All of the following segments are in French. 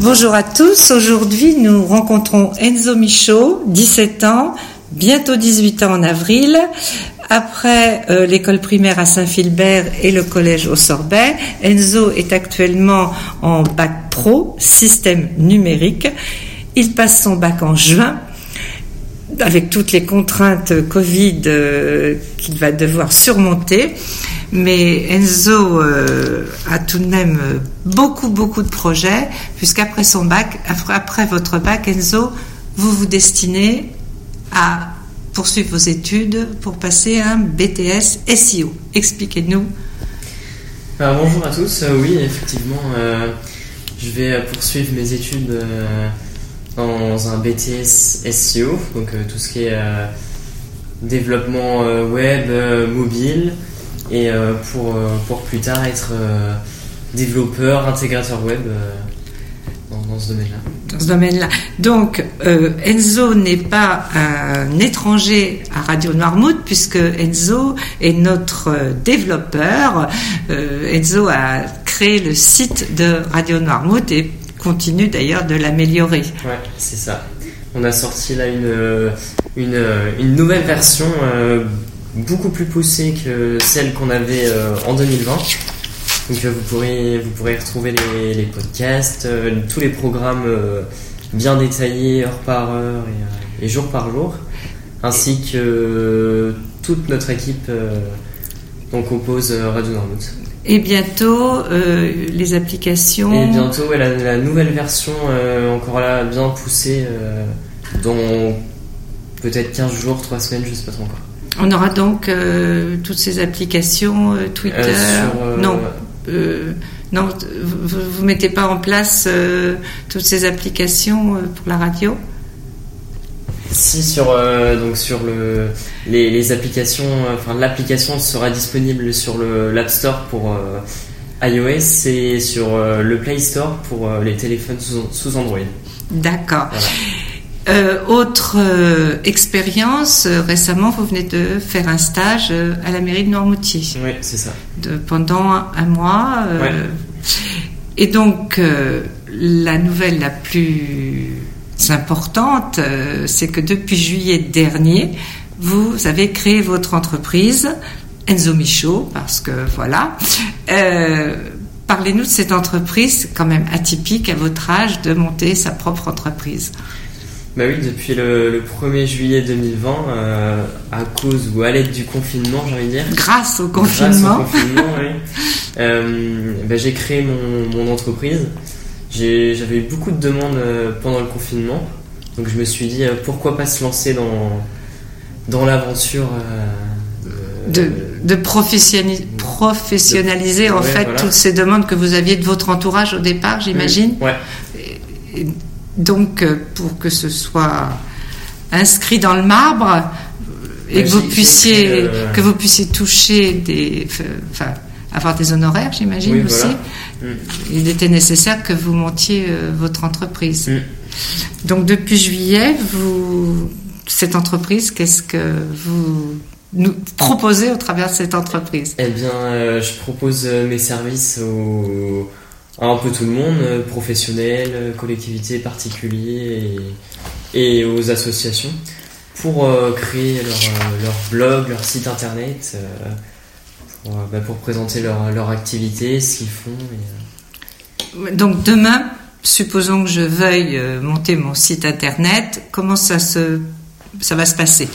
Bonjour à tous. Aujourd'hui, nous rencontrons Enzo Michaud, 17 ans, bientôt 18 ans en avril. Après euh, l'école primaire à Saint-Philbert et le collège au Sorbet, Enzo est actuellement en bac pro, système numérique. Il passe son bac en juin avec toutes les contraintes Covid euh, qu'il va devoir surmonter. Mais Enzo euh, a tout de même beaucoup, beaucoup de projets, puisqu'après son bac, après votre bac, Enzo, vous vous destinez à poursuivre vos études pour passer un BTS SEO. Expliquez-nous. bonjour à tous. Euh, oui, effectivement, je vais poursuivre mes études dans un BTS SEO, donc tout ce qui est développement web, mobile, et euh, pour, euh, pour plus tard être euh, développeur, intégrateur web dans, ce domaine-là. Dans ce domaine-là. Donc, Enzo n'est pas un étranger à Radio Noirmouth, puisque Enzo est notre développeur. Enzo a créé le site de Radio Noirmouth et continue d'ailleurs de l'améliorer. Ouais, c'est ça. On a sorti là une, une, une nouvelle version beaucoup plus poussée que celle qu'on avait euh, en 2020. Donc euh, vous pourrez vous pourrez retrouver les, les podcasts, euh, tous les programmes bien détaillés heure par heure et, jour par jour, ainsi que toute notre équipe dont compose Radio Normouth. Et bientôt les applications. Et bientôt la, la, nouvelle version encore là bien poussée, dans peut-être 15 jours, 3 semaines, je sais pas trop encore. On aura donc euh, toutes ces applications, euh, Twitter. Euh, non, non, vous, ne mettez pas en place toutes ces applications pour la radio? Si sur donc sur le les, applications, enfin l'application sera disponible sur le l'App Store pour iOS et sur le Play Store pour les téléphones sous, Android. D'accord. Euh, autre euh, expérience, euh, récemment, vous venez de faire un stage à la mairie de Noirmoutier. Oui, c'est ça. De, pendant un, mois. Et donc, la nouvelle la plus importante, c'est que depuis juillet dernier, vous avez créé votre entreprise, Enzo Michaud, parce que voilà. Parlez-nous de cette entreprise, quand même atypique à votre âge, de monter sa propre entreprise. Bah oui, depuis le, 1er juillet 2020, euh, à cause ou à l'aide du confinement, j'ai envie de dire. Grâce au confinement. Grâce au confinement, oui. Euh, bah, j'ai créé mon, mon entreprise. J'avais eu beaucoup de demandes euh, pendant le confinement. Donc je me suis dit, pourquoi pas se lancer dans, dans l'aventure de, de professionnaliser en fait toutes ces demandes que vous aviez de votre entourage au départ, j'imagine. Ouais. Donc, euh, pour que ce soit inscrit dans le marbre et que vous puissiez euh, que vous puissiez toucher des, enfin, avoir des honoraires, j'imagine aussi. Mm. Il était nécessaire que vous montiez euh, votre entreprise. Mm. Donc, depuis juillet, vous cette entreprise, qu'est-ce que vous nous proposez au travers de cette entreprise? Eh bien, je propose mes services aux un peu tout le monde, euh, professionnels, euh, collectivités, particuliers et, aux associations, pour euh, créer leur, blog, leur site internet, bah, pour, présenter leur, leur, activité, ce qu'ils font. Donc demain, supposons que je veuille monter mon site internet, comment ça, se, ça va se passer?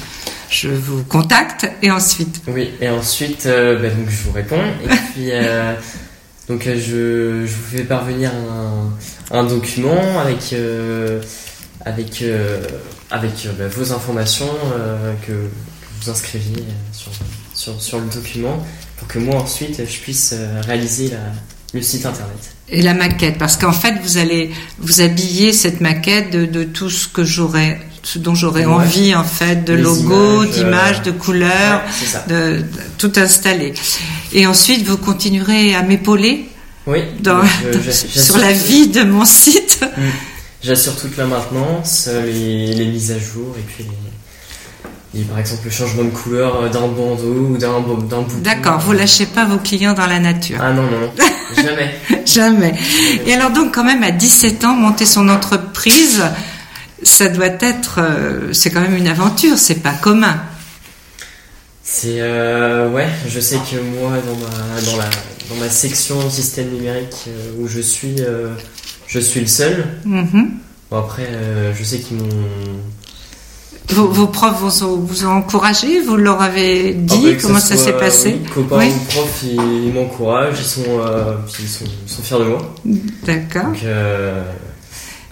Je vous contacte et ensuite? Oui, et ensuite, bah, donc je vous réponds. Et puis, donc euh, je, je, vous fais parvenir un, un document avec, euh, avec, euh, avec bah, vos informations que, vous inscriviez sur, sur, sur, le document pour que moi ensuite je puisse réaliser la, le site internet. Et la maquette, parce qu'en fait vous allez vous habiller cette maquette de, de tout ce que j'aurais ce dont j'aurais envie en fait de logo, d'images, de couleurs, de, tout installer. Et ensuite vous continuerez à m'épauler oui, sur la vie de mon site. Mm. J'assure toute la maintenance, les, les, mises à jour et puis par exemple le changement de couleur euh, d'un bandeau ou d'un d'un bouton. D'accord, vous lâchez pas vos clients dans la nature. Ah non, non, jamais. Jamais. Et alors donc quand même à 17 ans, monter son entreprise, ça doit être, euh, c'est quand même une aventure, c'est pas commun. C'est euh, ouais, je sais que moi dans ma dans la dans ma section système numérique euh, où je suis, euh, je suis le seul. Mhm. Bon après, je sais qu'ils m'ont Vos, vos profs vous ont, vous ont encouragé, vous leur avez dit Ah bah, que comment ça s'est passé oui, Copains Oui. ou profs, ils, ils m'encouragent, ils sont, ils sont, ils sont fiers de moi. D'accord. Donc,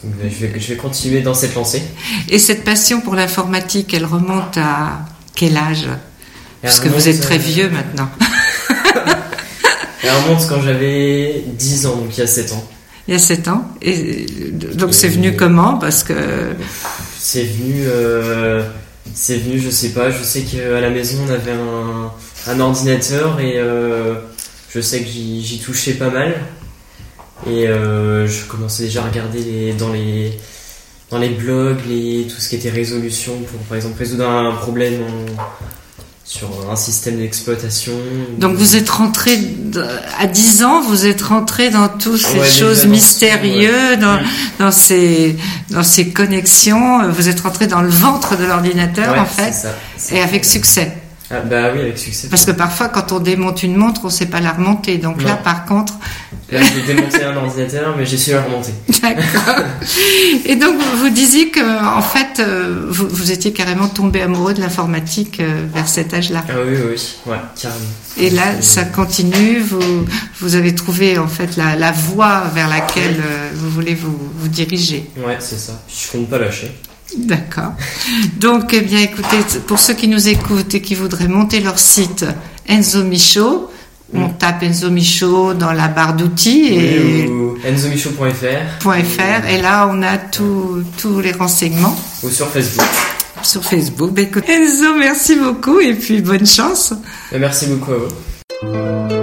donc, je, vais, je vais continuer dans cette lancée. Et cette passion pour l'informatique, elle remonte à quel âge? Parce que vous êtes très euh, vieux maintenant. Remonte quand j'avais 10 ans, donc il y a 7 ans. Il y a 7 ans. Et donc Et- c'est venu comment? Parce que C'est venu, euh, c'est venu, je sais pas. Je sais qu'à la maison on avait un, un ordinateur et euh, je sais que j'y j'y touchais pas mal. Et euh, je commençais déjà à regarder les, dans les dans les blogs les, tout ce qui était résolution pour par exemple résoudre un problème en- sur un système d'exploitation. donc vous êtes rentré à 10 ans, vous êtes rentré dans toutes ces Ouais, choses dans- mystérieuses, dans, dans ces dans ces connexions. Vous êtes rentré dans le ventre de l'ordinateur Ouais, en fait, ça, et avec succès. Ah, bah oui, avec succès. Parce que parfois, quand on démonte une montre, on sait pas la remonter. Donc là, par contre, Là, j'ai démonté un ordinateur, mais j'ai su la remonter. D'accord. Et donc, vous disiez que, en fait, euh, vous, vous étiez carrément tombé amoureux de l'informatique euh, vers cet âge-là. Ah oui, oui, oui, ouais, carrément. Et là, ça continue. Vous, vous avez trouvé, en fait, la, la voie vers laquelle euh, vous voulez vous, vous diriger. Ouais, c'est ça. Je compte pas lâcher. D'accord. Donc, eh bien, écoutez, pour ceux qui nous écoutent et qui voudraient monter leur site Enzo Michaud, on tape Enzo Michaud dans la barre d'outils et ou enzomichaud.fr .fr et là on a tous tous les renseignements ou sur Facebook. sur Facebook. Ben, écoute, Enzo, merci beaucoup et puis bonne chance. Merci beaucoup à vous.